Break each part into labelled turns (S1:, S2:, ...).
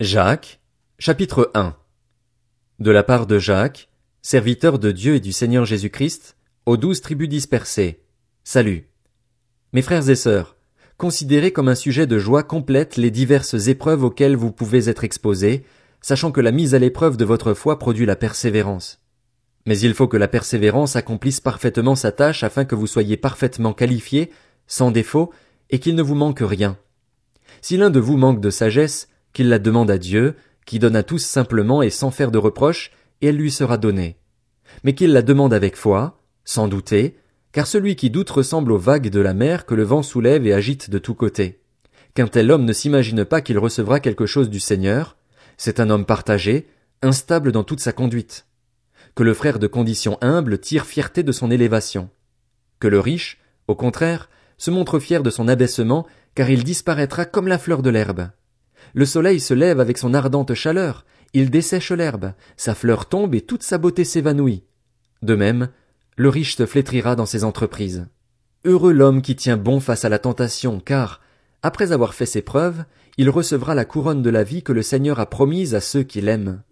S1: Jacques, chapitre 1 De la part de Jacques, serviteur de Dieu et du Seigneur Jésus-Christ, aux douze tribus dispersées. Salut. Mes frères et sœurs, considérez comme un sujet de joie complète les diverses épreuves auxquelles vous pouvez être exposés, sachant que la mise à l'épreuve de votre foi produit la persévérance. Mais il faut que la persévérance accomplisse parfaitement sa tâche afin que vous soyez parfaitement qualifiés, sans défaut, et qu'il ne vous manque rien. Si l'un de vous manque de sagesse, qu'il la demande à Dieu, qui donne à tous simplement et sans faire de reproche, et elle lui sera donnée. Mais qu'il la demande avec foi, sans douter, car celui qui doute ressemble aux vagues de la mer que le vent soulève et agite de tous côtés. Qu'un tel homme ne s'imagine pas qu'il recevra quelque chose du Seigneur, c'est un homme partagé, instable dans toute sa conduite. Que le frère de condition humble tire fierté de son élévation. Que le riche, au contraire, se montre fier de son abaissement, car il disparaîtra comme la fleur de l'herbe. Le soleil se lève avec son ardente chaleur, il dessèche l'herbe, sa fleur tombe et toute sa beauté s'évanouit. De même, le riche se flétrira dans ses entreprises. Heureux l'homme qui tient bon face à la tentation, car, après avoir fait ses preuves, il recevra la couronne de la vie que le Seigneur a promise à ceux qui l'aiment.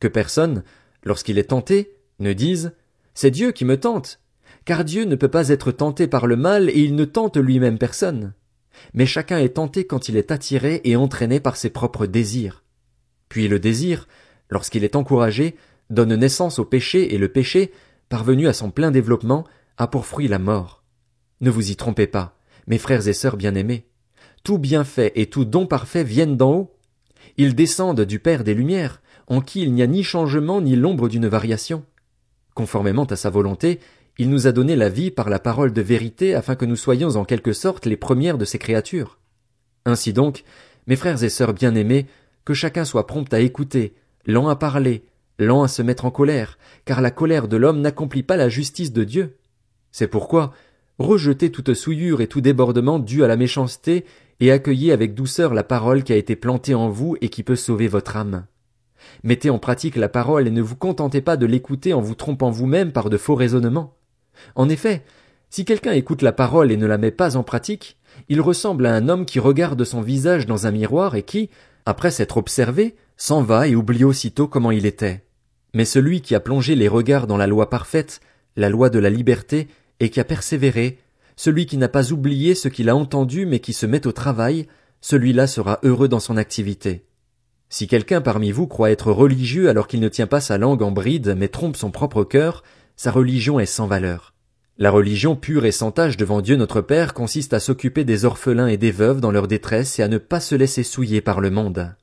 S1: Que personne, lorsqu'il est tenté, ne dise C'est Dieu qui me tente, car Dieu ne peut pas être tenté par le mal et il ne tente lui-même personne mais chacun est tenté quand il est attiré et entraîné par ses propres désirs. Puis le désir, lorsqu'il est encouragé, donne naissance au péché et le péché, parvenu à son plein développement, a pour fruit la mort. Ne vous y trompez pas, mes frères et sœurs bien-aimés. Tout bienfait et tout don parfait viennent d'en haut. Ils descendent du Père des Lumières, en qui il n'y a ni changement ni l'ombre d'une variation. Conformément à sa volonté, il nous a donné la vie par la parole de vérité afin que nous soyons en quelque sorte les premières de ses créatures. Ainsi donc, mes frères et sœurs bien-aimés, que chacun soit prompt à écouter, lent à parler, lent à se mettre en colère, car la colère de l'homme n'accomplit pas la justice de Dieu. C'est pourquoi, rejetez toute souillure et tout débordement dû à la méchanceté, et accueillez avec douceur la parole qui a été plantée en vous et qui peut sauver votre âme. Mettez en pratique la parole et ne vous contentez pas de l'écouter en vous trompant vous-même par de faux raisonnements. En effet, si quelqu'un écoute la parole et ne la met pas en pratique, il ressemble à un homme qui regarde son visage dans un miroir et qui, après s'être observé, s'en va et oublie aussitôt comment il était. Mais celui qui a plongé les regards dans la loi parfaite, la loi de la liberté, et qui a persévéré, celui qui n'a pas oublié ce qu'il a entendu mais qui se met au travail, celui-là sera heureux dans son activité. Si quelqu'un parmi vous croit être religieux alors qu'il ne tient pas sa langue en bride mais trompe son propre cœur, sa religion est sans valeur. La religion pure et sans tache devant Dieu notre Père consiste à s'occuper des orphelins et des veuves dans leur détresse et à ne pas se laisser souiller par le monde.